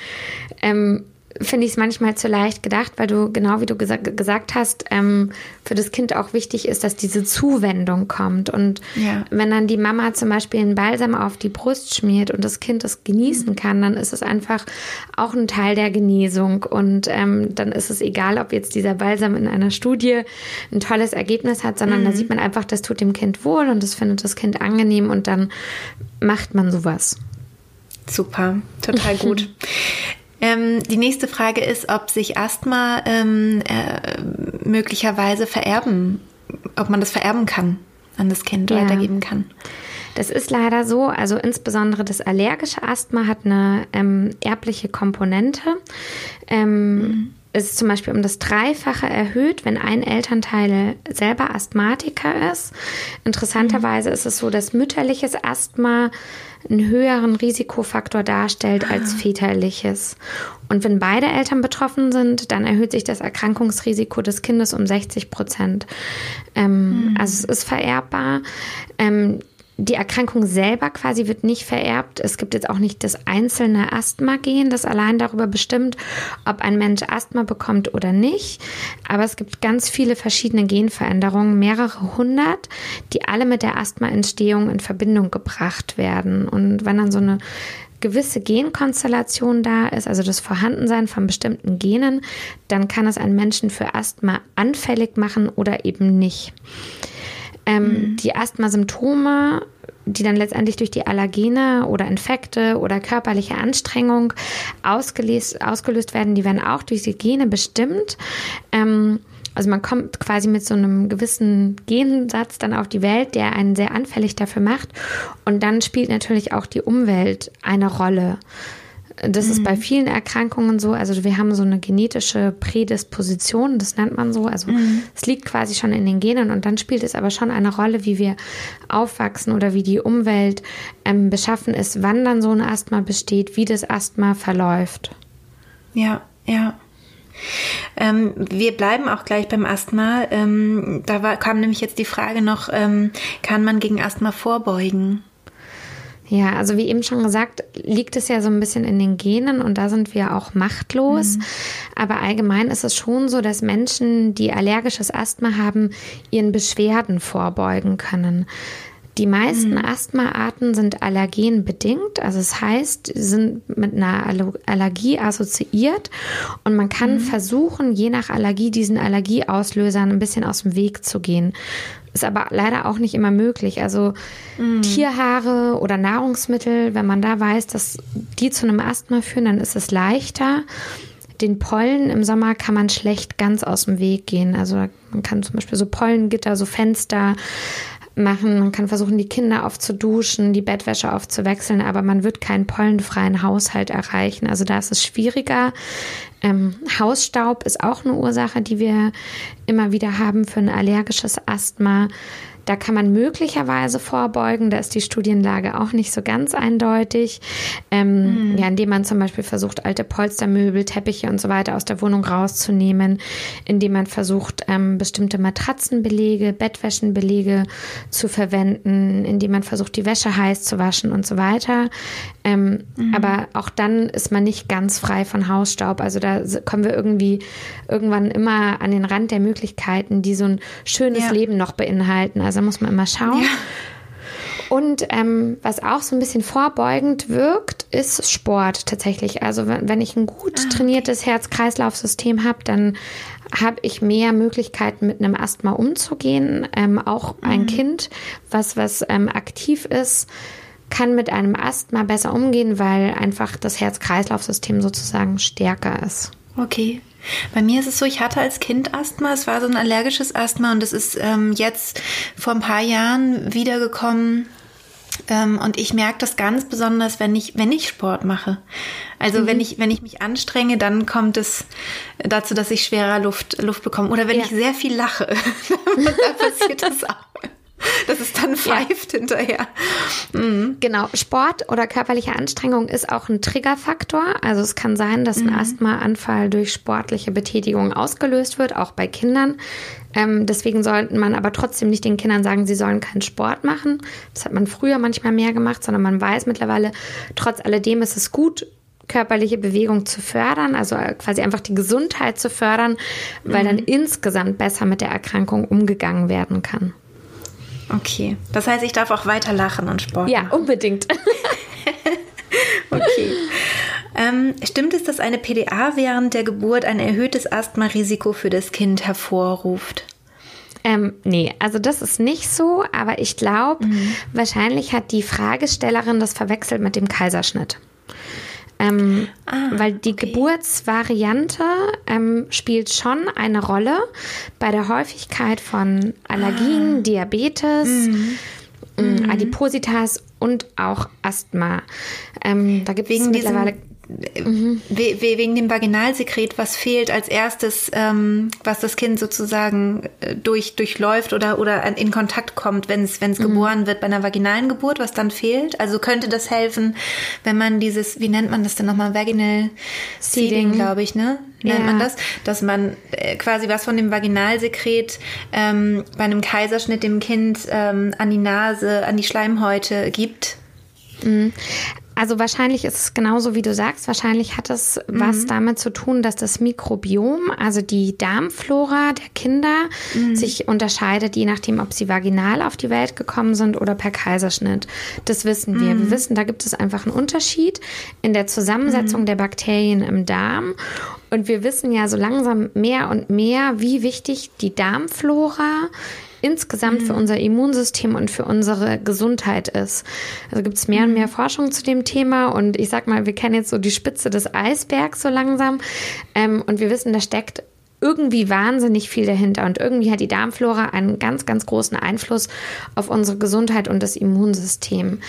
ähm, finde ich es manchmal zu leicht gedacht, weil du, genau wie du gesa gesagt hast, ähm, für das Kind auch wichtig ist, dass diese Zuwendung kommt. Und ja. wenn dann die Mama zum Beispiel einen Balsam auf die Brust schmiert und das Kind das genießen mhm. kann, dann ist es einfach auch ein Teil der Genesung. Und ähm, dann ist es egal, ob jetzt dieser Balsam in einer Studie ein tolles Ergebnis hat, sondern mhm. da sieht man einfach, das tut dem Kind wohl und das findet das Kind angenehm und dann macht man sowas. Super, total gut. Ähm, die nächste Frage ist, ob sich Asthma ähm, äh, möglicherweise vererben, ob man das vererben kann, an das Kind ja. weitergeben kann. Das ist leider so. Also insbesondere das allergische Asthma hat eine ähm, erbliche Komponente. Ähm, mhm. Es ist zum Beispiel um das Dreifache erhöht, wenn ein Elternteil selber Asthmatiker ist. Interessanterweise ist es so, dass mütterliches Asthma einen höheren Risikofaktor darstellt als ah. väterliches. Und wenn beide Eltern betroffen sind, dann erhöht sich das Erkrankungsrisiko des Kindes um 60 Prozent. Ähm, mhm. Also es ist vererbbar. Ähm, die Erkrankung selber quasi wird nicht vererbt. Es gibt jetzt auch nicht das einzelne Asthma-Gen, das allein darüber bestimmt, ob ein Mensch Asthma bekommt oder nicht. Aber es gibt ganz viele verschiedene Genveränderungen, mehrere hundert, die alle mit der Asthma-Entstehung in Verbindung gebracht werden. Und wenn dann so eine gewisse Genkonstellation da ist, also das Vorhandensein von bestimmten Genen, dann kann es einen Menschen für Asthma anfällig machen oder eben nicht. Ähm, mhm. Die Asthma-Symptome, die dann letztendlich durch die Allergene oder Infekte oder körperliche Anstrengung ausgelöst, ausgelöst werden, die werden auch durch die Gene bestimmt. Ähm, also man kommt quasi mit so einem gewissen Gensatz dann auf die Welt, der einen sehr anfällig dafür macht. Und dann spielt natürlich auch die Umwelt eine Rolle. Das mhm. ist bei mhm. vielen Erkrankungen so. Also wir haben so eine genetische Prädisposition, das nennt man so. Also mhm. es liegt quasi schon in den Genen und dann spielt es aber schon eine Rolle, wie wir aufwachsen oder wie die Umwelt ähm, beschaffen ist, wann dann so ein Asthma besteht, wie das Asthma verläuft. Ja, ja. Ähm, wir bleiben auch gleich beim Asthma. Ähm, da war, kam nämlich jetzt die Frage noch, ähm, kann man gegen Asthma vorbeugen? Ja, also wie eben schon gesagt, liegt es ja so ein bisschen in den Genen und da sind wir auch machtlos. Mhm. Aber allgemein ist es schon so, dass Menschen, die allergisches Asthma haben, ihren Beschwerden vorbeugen können. Die meisten mhm. Asthmaarten sind allergenbedingt, also es das heißt, sind mit einer Allergie assoziiert und man kann mhm. versuchen, je nach Allergie diesen Allergieauslösern ein bisschen aus dem Weg zu gehen. Ist aber leider auch nicht immer möglich. Also mm. Tierhaare oder Nahrungsmittel, wenn man da weiß, dass die zu einem Asthma führen, dann ist es leichter. Den Pollen im Sommer kann man schlecht ganz aus dem Weg gehen. Also man kann zum Beispiel so Pollengitter, so Fenster machen. Man kann versuchen, die Kinder aufzuduschen, die Bettwäsche aufzuwechseln, aber man wird keinen pollenfreien Haushalt erreichen. Also da ist es schwieriger. Ähm, Hausstaub ist auch eine Ursache, die wir immer wieder haben für ein allergisches Asthma. Da kann man möglicherweise vorbeugen. Da ist die Studienlage auch nicht so ganz eindeutig. Ähm, mhm. Ja, indem man zum Beispiel versucht, alte Polstermöbel, Teppiche und so weiter aus der Wohnung rauszunehmen, indem man versucht, ähm, bestimmte Matratzenbelege, Bettwäschenbelege zu verwenden, indem man versucht, die Wäsche heiß zu waschen und so weiter. Ähm, mhm. Aber auch dann ist man nicht ganz frei von Hausstaub. Also da kommen wir irgendwie irgendwann immer an den Rand der Möglichkeiten, die so ein schönes ja. Leben noch beinhalten. Also da muss man immer schauen. Ja. Und ähm, was auch so ein bisschen vorbeugend wirkt, ist Sport tatsächlich. Also wenn, wenn ich ein gut ah, trainiertes Herz-Kreislauf-System habe, dann habe ich mehr Möglichkeiten, mit einem Asthma umzugehen. Ähm, auch ein mhm. Kind, was, was ähm, aktiv ist, kann mit einem Asthma besser umgehen, weil einfach das Herz-Kreislauf-System sozusagen stärker ist. Okay. Bei mir ist es so, ich hatte als Kind Asthma, es war so ein allergisches Asthma und es ist ähm, jetzt vor ein paar Jahren wiedergekommen. Ähm, und ich merke das ganz besonders, wenn ich, wenn ich Sport mache. Also mhm. wenn ich, wenn ich mich anstrenge, dann kommt es dazu, dass ich schwerer Luft, Luft bekomme. Oder wenn ja. ich sehr viel lache, da passiert das auch. dass es dann pfeift ja. hinterher. Mhm. Genau, Sport oder körperliche Anstrengung ist auch ein Triggerfaktor. Also es kann sein, dass ein mhm. Asthmaanfall durch sportliche Betätigung ausgelöst wird, auch bei Kindern. Ähm, deswegen sollte man aber trotzdem nicht den Kindern sagen, sie sollen keinen Sport machen. Das hat man früher manchmal mehr gemacht, sondern man weiß mittlerweile, trotz alledem ist es gut, körperliche Bewegung zu fördern, also quasi einfach die Gesundheit zu fördern, weil mhm. dann insgesamt besser mit der Erkrankung umgegangen werden kann. Okay, das heißt, ich darf auch weiter lachen und Sport Ja, machen. unbedingt. okay. Ähm, stimmt es, dass eine PDA während der Geburt ein erhöhtes Asthmarisiko für das Kind hervorruft? Ähm, nee, also das ist nicht so, aber ich glaube, mhm. wahrscheinlich hat die Fragestellerin das verwechselt mit dem Kaiserschnitt. Ähm, ah, weil die okay. Geburtsvariante ähm, spielt schon eine Rolle bei der Häufigkeit von Allergien, ah. Diabetes, mhm. Mhm. Adipositas und auch Asthma. Ähm, da gibt es mittlerweile mhm. wegen dem Vaginalsekret, was fehlt als erstes, ähm, was das Kind sozusagen äh, durch, durchläuft oder, oder in Kontakt kommt, wenn es mhm. geboren wird bei einer vaginalen Geburt, was dann fehlt. Also könnte das helfen, wenn man dieses, wie nennt man das denn nochmal, Vaginal Seeding, glaube ich, ne? Nennt ja. man das? Dass man äh, quasi was von dem Vaginalsekret ähm, bei einem Kaiserschnitt dem Kind ähm, an die Nase, an die Schleimhäute gibt. Mhm. Also wahrscheinlich ist es genauso, wie du sagst. Wahrscheinlich hat es mhm. was damit zu tun, dass das Mikrobiom, also die Darmflora der Kinder, mhm. sich unterscheidet, je nachdem, ob sie vaginal auf die Welt gekommen sind oder per Kaiserschnitt. Das wissen wir. Mhm. Wir wissen, da gibt es einfach einen Unterschied in der Zusammensetzung mhm. der Bakterien im Darm. Und wir wissen ja so langsam mehr und mehr, wie wichtig die Darmflora insgesamt mhm. für unser Immunsystem und für unsere Gesundheit ist. Also gibt es mehr und mehr mhm. Forschung zu dem Thema und ich sag mal, wir kennen jetzt so die Spitze des Eisbergs so langsam ähm, und wir wissen, da steckt irgendwie wahnsinnig viel dahinter und irgendwie hat die Darmflora einen ganz, ganz großen Einfluss auf unsere Gesundheit und das Immunsystem.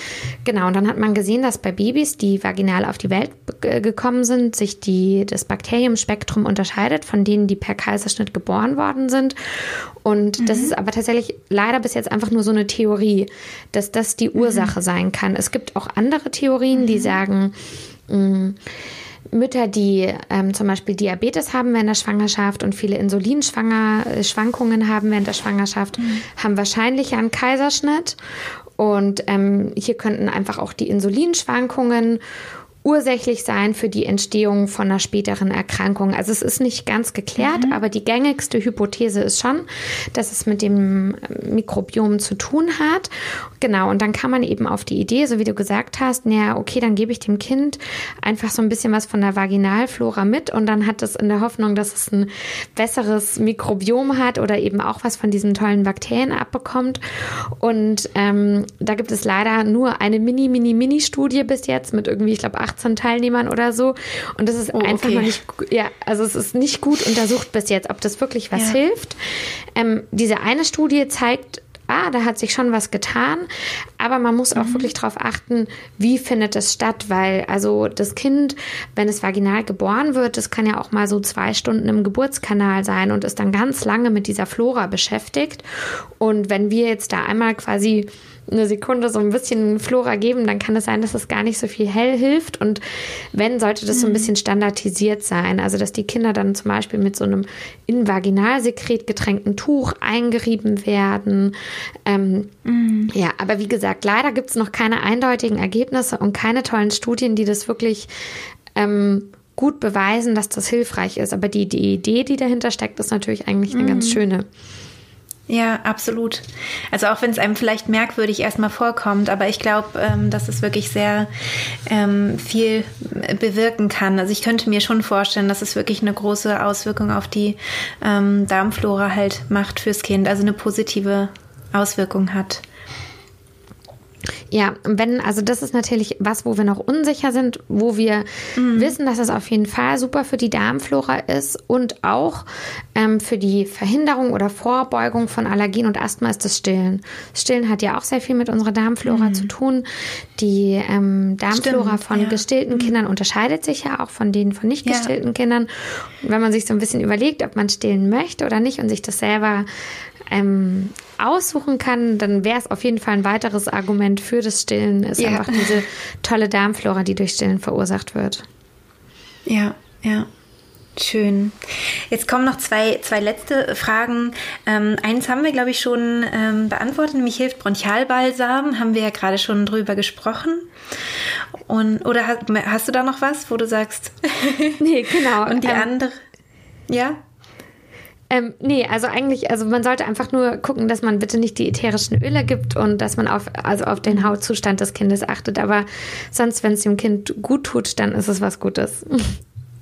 Genau, und dann hat man gesehen, dass bei Babys, die vaginal auf die Welt gekommen sind, sich die, das Bakteriumspektrum unterscheidet von denen, die per Kaiserschnitt geboren worden sind. Und mhm. das ist aber tatsächlich leider bis jetzt einfach nur so eine Theorie, dass das die Ursache mhm. sein kann. Es gibt auch andere Theorien, die mhm. sagen, mh, mm, Mütter, die ähm, zum Beispiel Diabetes haben während der Schwangerschaft und viele Insulinschwankungen äh, haben während der Schwangerschaft, mhm. haben wahrscheinlich einen Kaiserschnitt. Und ähm, hier könnten einfach auch die Insulinschwankungen ursächlich sein für die Entstehung von einer späteren Erkrankung. Also es ist nicht ganz geklärt, mhm. aber die gängigste Hypothese ist schon, dass es mit dem Mikrobiom zu tun hat. Genau, und dann kann man eben auf die Idee, so wie du gesagt hast, naja, okay, dann gebe ich dem Kind einfach so ein bisschen was von der Vaginalflora mit und dann hat es in der Hoffnung, dass es ein besseres Mikrobiom hat oder eben auch was von diesen tollen Bakterien abbekommt. Und ähm, da gibt es leider nur eine mini, mini, mini Studie bis jetzt mit irgendwie, ich glaube, 18 Teilnehmern oder so. Und das ist oh, einfach okay. noch nicht, ja, also es ist nicht gut untersucht bis jetzt, ob das wirklich was ja. hilft. Ähm, diese eine Studie zeigt, ah, da hat sich schon was getan. Aber man muss auch mhm. wirklich darauf achten, wie findet es statt, weil also das Kind, wenn es vaginal geboren wird, das kann ja auch mal so zwei Stunden im Geburtskanal sein und ist dann ganz lange mit dieser Flora beschäftigt. Und wenn wir jetzt da einmal quasi eine Sekunde so ein bisschen Flora geben, dann kann es sein, dass es gar nicht so viel hell hilft. Und wenn, sollte das so ein mhm. bisschen standardisiert sein. Also, dass die Kinder dann zum Beispiel mit so einem in Vaginalsekret getränkten Tuch eingerieben werden. Ähm, mhm. Ja, aber wie gesagt, leider gibt es noch keine eindeutigen Ergebnisse und keine tollen Studien, die das wirklich ähm, gut beweisen, dass das hilfreich ist. Aber die, die Idee, die dahinter steckt, ist natürlich eigentlich eine mhm. ganz schöne. Ja, absolut. Also auch wenn es einem vielleicht merkwürdig erstmal vorkommt, aber ich glaube, ähm, dass es wirklich sehr ähm, viel bewirken kann. Also ich könnte mir schon vorstellen, dass es wirklich eine große Auswirkung auf die ähm, Darmflora halt macht fürs Kind, also eine positive Auswirkung hat. Ja, wenn, also das ist natürlich was, wo wir noch unsicher sind, wo wir mhm. wissen, dass es auf jeden Fall super für die Darmflora ist und auch ähm, für die Verhinderung oder Vorbeugung von Allergien und Asthma ist das Stillen. Stillen hat ja auch sehr viel mit unserer Darmflora mhm. zu tun. Die ähm, Darmflora Stimmt, von ja. gestillten mhm. Kindern unterscheidet sich ja auch von denen von nicht gestillten ja. Kindern. Und wenn man sich so ein bisschen überlegt, ob man stillen möchte oder nicht und sich das selber ähm, aussuchen kann, dann wäre es auf jeden Fall ein weiteres Argument für das Stillen, ist ja. einfach diese tolle Darmflora, die durch Stillen verursacht wird. Ja, ja. Schön. Jetzt kommen noch zwei, zwei letzte Fragen. Ähm, eins haben wir, glaube ich, schon ähm, beantwortet, nämlich hilft Bronchialbalsam. Haben wir ja gerade schon drüber gesprochen. Und, oder hast, hast du da noch was, wo du sagst? nee, genau. Und die ähm, andere? Ja? Ähm, nee, also eigentlich, also man sollte einfach nur gucken, dass man bitte nicht die ätherischen Öle gibt und dass man auf, also auf den Hautzustand des Kindes achtet. Aber sonst, wenn es dem Kind gut tut, dann ist es was Gutes.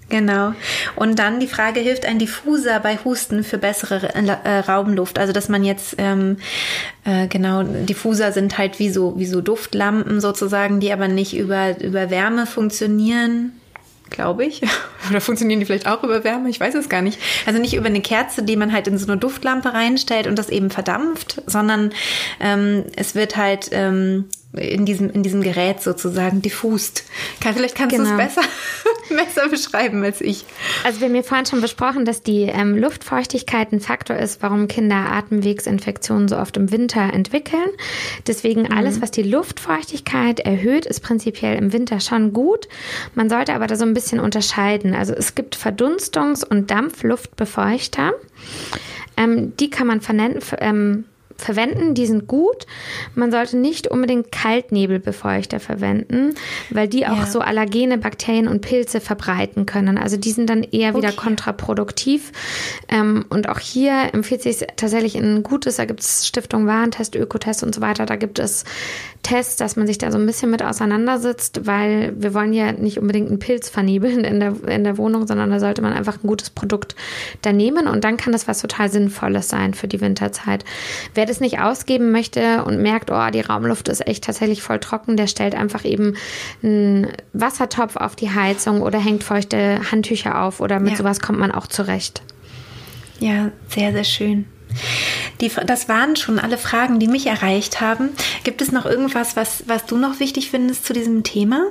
Genau. Und dann die Frage, hilft ein Diffuser bei Husten für bessere äh, Raumluft? Also, dass man jetzt, ähm, äh, genau, Diffuser sind halt wie so, wie so Duftlampen sozusagen, die aber nicht über, über Wärme funktionieren, glaube ich. Oder funktionieren die vielleicht auch über Wärme? Ich weiß es gar nicht. Also nicht über eine Kerze, die man halt in so eine Duftlampe reinstellt und das eben verdampft, sondern ähm, es wird halt ähm, in diesem, in diesem Gerät sozusagen diffust. Kann, vielleicht kannst genau. du es besser, besser beschreiben als ich. Also wir haben ja vorhin schon besprochen, dass die ähm, Luftfeuchtigkeit ein Faktor ist, warum Kinder Atemwegsinfektionen so oft im Winter entwickeln. Deswegen mhm. alles, was die Luftfeuchtigkeit erhöht, ist prinzipiell im Winter schon gut. Man sollte aber da so ein bisschen unterscheiden. Also es gibt Verdunstungs- und Dampfluftbefeuchter. Ähm, die kann man vernennen, ähm, verwenden, die sind gut. Man sollte nicht unbedingt Kaltnebelbefeuchter verwenden, weil die auch ja. so allergene Bakterien und Pilze verbreiten können. Also die sind dann eher okay. wieder kontraproduktiv. Ähm, und auch hier empfiehlt sich tatsächlich ein gutes, da gibt es Stiftung Warentest, Ökotest und so weiter, da gibt es Tests, dass man sich da so ein bisschen mit auseinandersetzt, weil wir wollen ja nicht unbedingt einen Pilz vernebeln in der, in der Wohnung, sondern da sollte man einfach ein gutes Produkt da nehmen und dann kann das was total Sinnvolles sein für die Winterzeit. Wer das nicht ausgeben möchte und merkt, oh, die Raumluft ist echt tatsächlich voll trocken, der stellt einfach eben einen Wassertopf auf die Heizung oder hängt feuchte Handtücher auf oder mit ja. sowas kommt man auch zurecht. Ja, sehr, sehr schön. Die, das waren schon alle Fragen, die mich erreicht haben. Gibt es noch irgendwas, was, was du noch wichtig findest zu diesem Thema?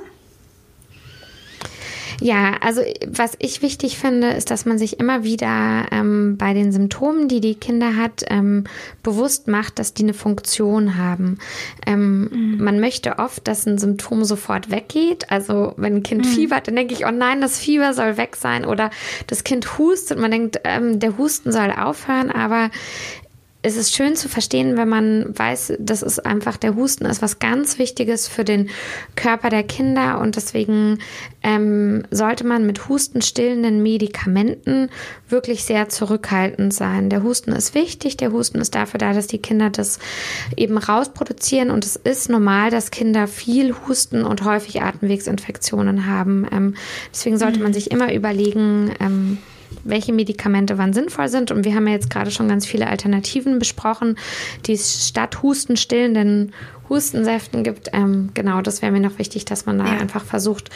Ja, also was ich wichtig finde, ist, dass man sich immer wieder ähm, bei den Symptomen, die die Kinder hat, ähm, bewusst macht, dass die eine Funktion haben. Ähm, mhm. Man möchte oft, dass ein Symptom sofort weggeht. Also wenn ein Kind mhm. fiebert, dann denke ich, oh nein, das Fieber soll weg sein. Oder das Kind hustet, man denkt, ähm, der Husten soll aufhören. Aber es ist schön zu verstehen, wenn man weiß, dass es einfach der Husten ist, was ganz Wichtiges für den Körper der Kinder und deswegen ähm, sollte man mit hustenstillenden Medikamenten wirklich sehr zurückhaltend sein. Der Husten ist wichtig, der Husten ist dafür da, dass die Kinder das eben rausproduzieren und es ist normal, dass Kinder viel Husten und häufig Atemwegsinfektionen haben. Ähm, deswegen sollte man mhm. sich immer überlegen, ähm, welche Medikamente wann sinnvoll sind. Und wir haben ja jetzt gerade schon ganz viele Alternativen besprochen, die es statt hustenstillenden Hustensäften gibt. Ähm, genau, das wäre mir noch wichtig, dass man da ja. einfach versucht,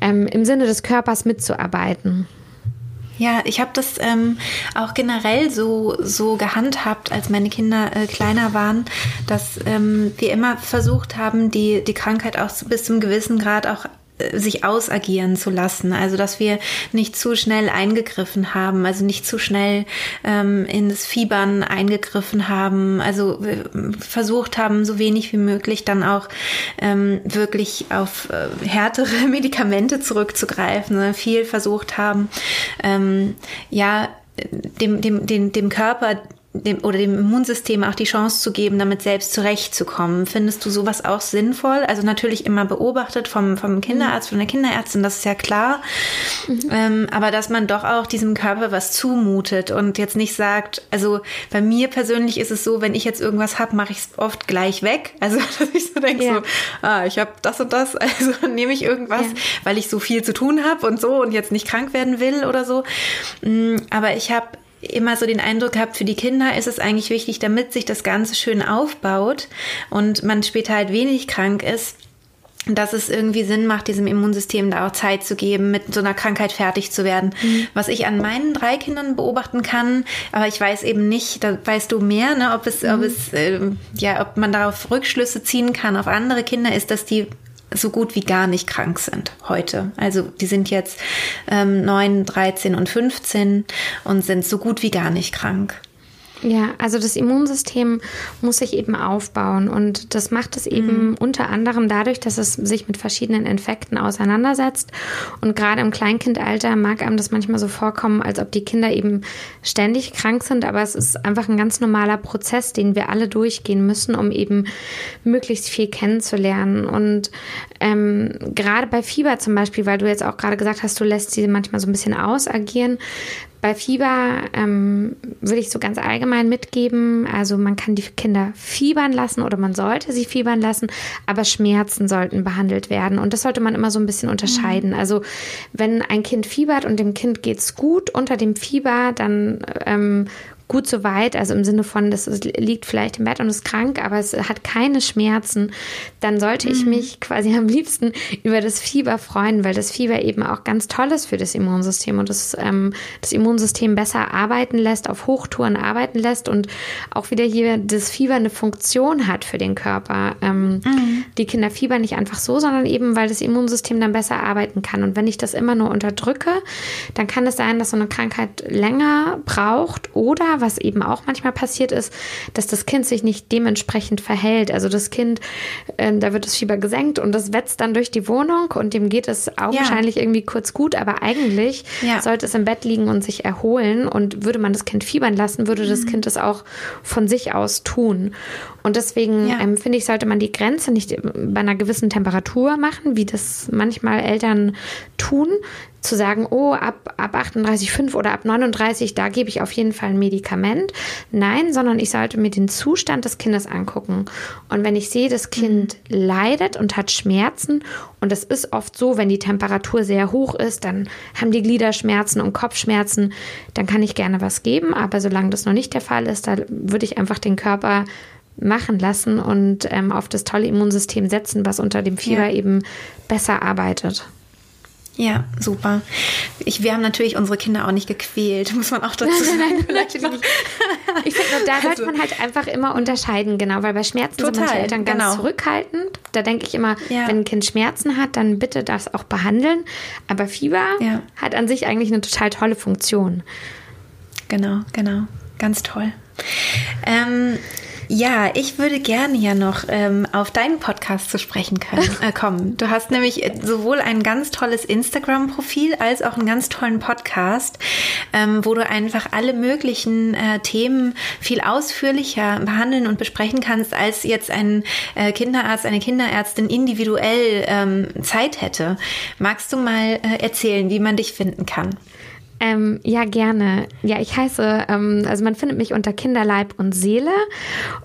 ähm, im Sinne des Körpers mitzuarbeiten. Ja, ich habe das ähm, auch generell so, so gehandhabt, als meine Kinder äh, kleiner waren, dass ähm, wir immer versucht haben, die, die Krankheit auch bis zum gewissen Grad auch sich ausagieren zu lassen. Also dass wir nicht zu schnell eingegriffen haben, also nicht zu schnell ähm, in das Fiebern eingegriffen haben, also versucht haben, so wenig wie möglich dann auch ähm, wirklich auf äh, härtere Medikamente zurückzugreifen, sondern viel versucht haben, ähm, ja, dem, dem, dem, dem Körper dem, oder dem Immunsystem auch die Chance zu geben, damit selbst zurechtzukommen. Findest du sowas auch sinnvoll? Also natürlich immer beobachtet vom, vom Kinderarzt, von der Kinderärztin, das ist ja klar. Mhm. Ähm, aber dass man doch auch diesem Körper was zumutet und jetzt nicht sagt, also bei mir persönlich ist es so, wenn ich jetzt irgendwas habe, mache ich es oft gleich weg. Also dass ich so denke, ja. so, ah, ich habe das und das, also nehme ich irgendwas, ja. weil ich so viel zu tun habe und so und jetzt nicht krank werden will oder so. Mm, aber ich habe immer so den Eindruck habe, für die Kinder ist es eigentlich wichtig, damit sich das Ganze schön aufbaut und man später halt wenig krank ist, dass es irgendwie Sinn macht, diesem Immunsystem da auch Zeit zu geben, mit so einer Krankheit fertig zu werden. Mhm. Was ich an meinen drei Kindern beobachten kann, aber ich weiß eben nicht, da weißt du mehr, ne, ob es, mhm. ob es, äh, ja, ob man darauf Rückschlüsse ziehen kann auf andere Kinder, ist, dass die so gut wie gar nicht krank sind heute. Also die sind jetzt ähm, 9, 13 und 15 und sind so gut wie gar nicht krank. Ja, also das Immunsystem muss sich eben aufbauen und das macht es eben mhm. unter anderem dadurch, dass es sich mit verschiedenen Infekten auseinandersetzt. Und gerade im Kleinkindalter mag einem das manchmal so vorkommen, als ob die Kinder eben ständig krank sind, aber es ist einfach ein ganz normaler Prozess, den wir alle durchgehen müssen, um eben möglichst viel kennenzulernen. Und ähm, gerade bei Fieber zum Beispiel, weil du jetzt auch gerade gesagt hast, du lässt sie manchmal so ein bisschen ausagieren, bei Fieber ähm, würde ich so ganz allgemein mitgeben, also man kann die Kinder fiebern lassen oder man sollte sie fiebern lassen, aber Schmerzen sollten behandelt werden und das sollte man immer so ein bisschen unterscheiden. Mhm. Also wenn ein Kind fiebert und dem Kind geht's gut unter dem Fieber, dann ähm, gut so weit, also im Sinne von, das liegt vielleicht im Bett und ist krank, aber es hat keine Schmerzen, dann sollte mhm. ich mich quasi am liebsten über das Fieber freuen, weil das Fieber eben auch ganz toll ist für das Immunsystem und das, ähm, das Immunsystem besser arbeiten lässt, auf Hochtouren arbeiten lässt und auch wieder hier das Fieber eine Funktion hat für den Körper. Ähm, mhm. Die Kinder fiebern nicht einfach so, sondern eben, weil das Immunsystem dann besser arbeiten kann. Und wenn ich das immer nur unterdrücke, dann kann es sein, dass so eine Krankheit länger braucht oder was eben auch manchmal passiert ist, dass das Kind sich nicht dementsprechend verhält. Also das Kind, äh, da wird das Fieber gesenkt und das wetzt dann durch die Wohnung und dem geht es augenscheinlich ja. irgendwie kurz gut, aber eigentlich ja. sollte es im Bett liegen und sich erholen und würde man das Kind fiebern lassen, würde das mhm. Kind es auch von sich aus tun. Und deswegen ja. ähm, finde ich, sollte man die Grenze nicht bei einer gewissen Temperatur machen, wie das manchmal Eltern tun, zu sagen, oh, ab, ab 38,5 oder ab 39, da gebe ich auf jeden Fall ein Medikament. Nein, sondern ich sollte mir den Zustand des Kindes angucken. Und wenn ich sehe, das Kind mhm. leidet und hat Schmerzen, und es ist oft so, wenn die Temperatur sehr hoch ist, dann haben die Gliederschmerzen und Kopfschmerzen, dann kann ich gerne was geben. Aber solange das noch nicht der Fall ist, da würde ich einfach den Körper machen lassen und ähm, auf das tolle Immunsystem setzen, was unter dem Fieber ja. eben besser arbeitet. Ja, super. Ich, wir haben natürlich unsere Kinder auch nicht gequält, muss man auch dazu sagen. ich finde, da also, sollte man halt einfach immer unterscheiden, genau, weil bei Schmerzen total, sind manche Eltern ganz genau. zurückhaltend. Da denke ich immer, ja. wenn ein Kind Schmerzen hat, dann bitte das auch behandeln. Aber Fieber ja. hat an sich eigentlich eine total tolle Funktion. Genau, genau. Ganz toll. Ähm, ja, ich würde gerne ja noch ähm, auf deinen Podcast zu sprechen können, äh, kommen. Du hast nämlich äh, sowohl ein ganz tolles Instagram-Profil als auch einen ganz tollen Podcast, ähm, wo du einfach alle möglichen äh, Themen viel ausführlicher behandeln und besprechen kannst, als jetzt ein äh, Kinderarzt, eine Kinderärztin individuell ähm, Zeit hätte. Magst du mal äh, erzählen, wie man dich finden kann? Ähm, ja, gerne. Ja, ich heiße, ähm, also man findet mich unter Kinderleib und Seele.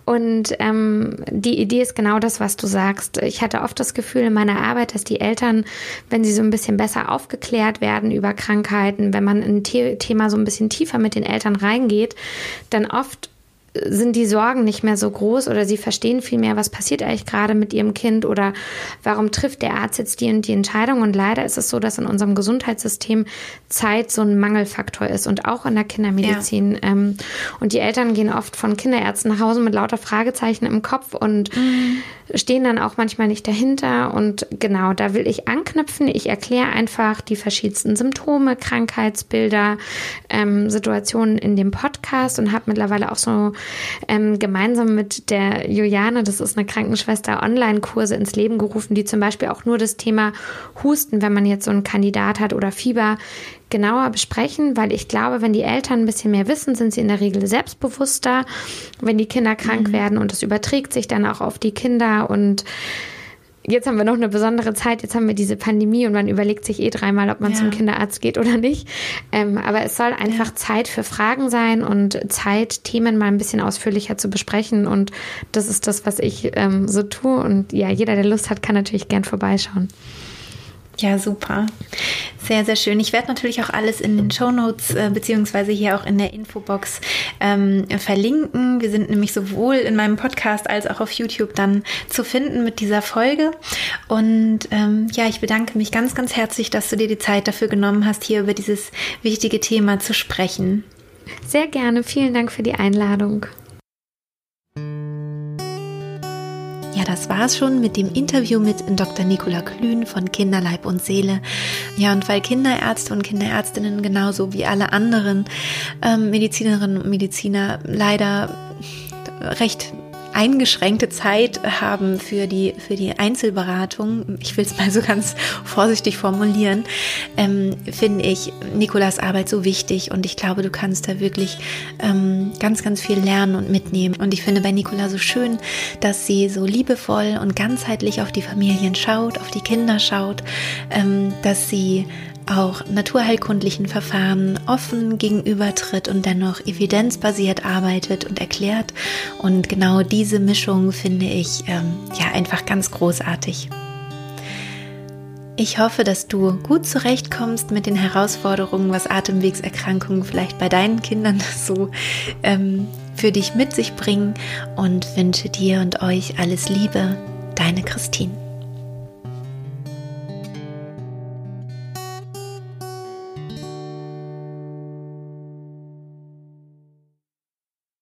Und ähm, die Idee ist genau das, was du sagst. Ich hatte oft das Gefühl in meiner Arbeit, dass die Eltern, wenn sie so ein bisschen besser aufgeklärt werden über Krankheiten, wenn man ein The Thema so ein bisschen tiefer mit den Eltern reingeht, dann oft sind die Sorgen nicht mehr so groß oder sie verstehen viel mehr, was passiert eigentlich gerade mit ihrem Kind oder warum trifft der Arzt jetzt die und die Entscheidung. Und leider ist es so, dass in unserem Gesundheitssystem Zeit so ein Mangelfaktor ist und auch in der Kindermedizin. Ja. Ähm, und die Eltern gehen oft von Kinderärzten nach Hause mit lauter Fragezeichen im Kopf und mhm. stehen dann auch manchmal nicht dahinter. Und genau, da will ich anknüpfen. Ich erkläre einfach die verschiedensten Symptome, Krankheitsbilder, ähm, Situationen in dem Podcast und habe mittlerweile auch so ähm, gemeinsam mit der Juliane, das ist eine Krankenschwester, Online-Kurse ins Leben gerufen, die zum Beispiel auch nur das Thema Husten, wenn man jetzt so einen Kandidat hat oder Fieber, genauer besprechen, weil ich glaube, wenn die Eltern ein bisschen mehr wissen, sind sie in der Regel selbstbewusster, wenn die Kinder krank mhm. werden und es überträgt sich dann auch auf die Kinder und jetzt haben wir noch eine besondere Zeit, jetzt haben wir diese Pandemie und man überlegt sich eh dreimal, ob man ja. zum Kinderarzt geht oder nicht. Ähm, aber es soll einfach ja. Zeit für Fragen sein und Zeit, Themen mal ein bisschen ausführlicher zu besprechen. Und das ist das, was ich ähm, so tue. Und ja, jeder, der Lust hat, kann natürlich gern vorbeischauen. Ja, super. Sehr, sehr schön. Ich werde natürlich auch alles in den Show Notes äh, beziehungsweise hier auch in der Infobox ähm, verlinken. Wir sind nämlich sowohl in meinem Podcast als auch auf YouTube dann zu finden mit dieser Folge. Und ähm, ja, ich bedanke mich ganz, ganz herzlich, dass du dir die Zeit dafür genommen hast, hier über dieses wichtige Thema zu sprechen. Sehr gerne. Vielen Dank für die Einladung das war's schon mit dem Interview mit Dr. Nicola Klün von Kinderleib und Seele. Ja, und weil Kinderärzte und Kinderärztinnen genauso wie alle anderen ähm, Medizinerinnen und Mediziner leider recht eingeschränkte Zeit haben für die, für die Einzelberatung, ich will es mal so ganz vorsichtig formulieren, ähm, finde ich Nikolas Arbeit so wichtig und ich glaube, du kannst da wirklich ähm, ganz, ganz viel lernen und mitnehmen. Und ich finde bei Nikola so schön, dass sie so liebevoll und ganzheitlich auf die Familien schaut, auf die Kinder schaut, ähm, dass sie auch naturheilkundlichen Verfahren offen gegenübertritt und dennoch evidenzbasiert arbeitet und erklärt. Und genau diese Mischung finde ich ähm, ja einfach ganz großartig. Ich hoffe, dass du gut zurechtkommst mit den Herausforderungen, was Atemwegserkrankungen vielleicht bei deinen Kindern so ähm, für dich mit sich bringen und wünsche dir und euch alles Liebe, deine Christine.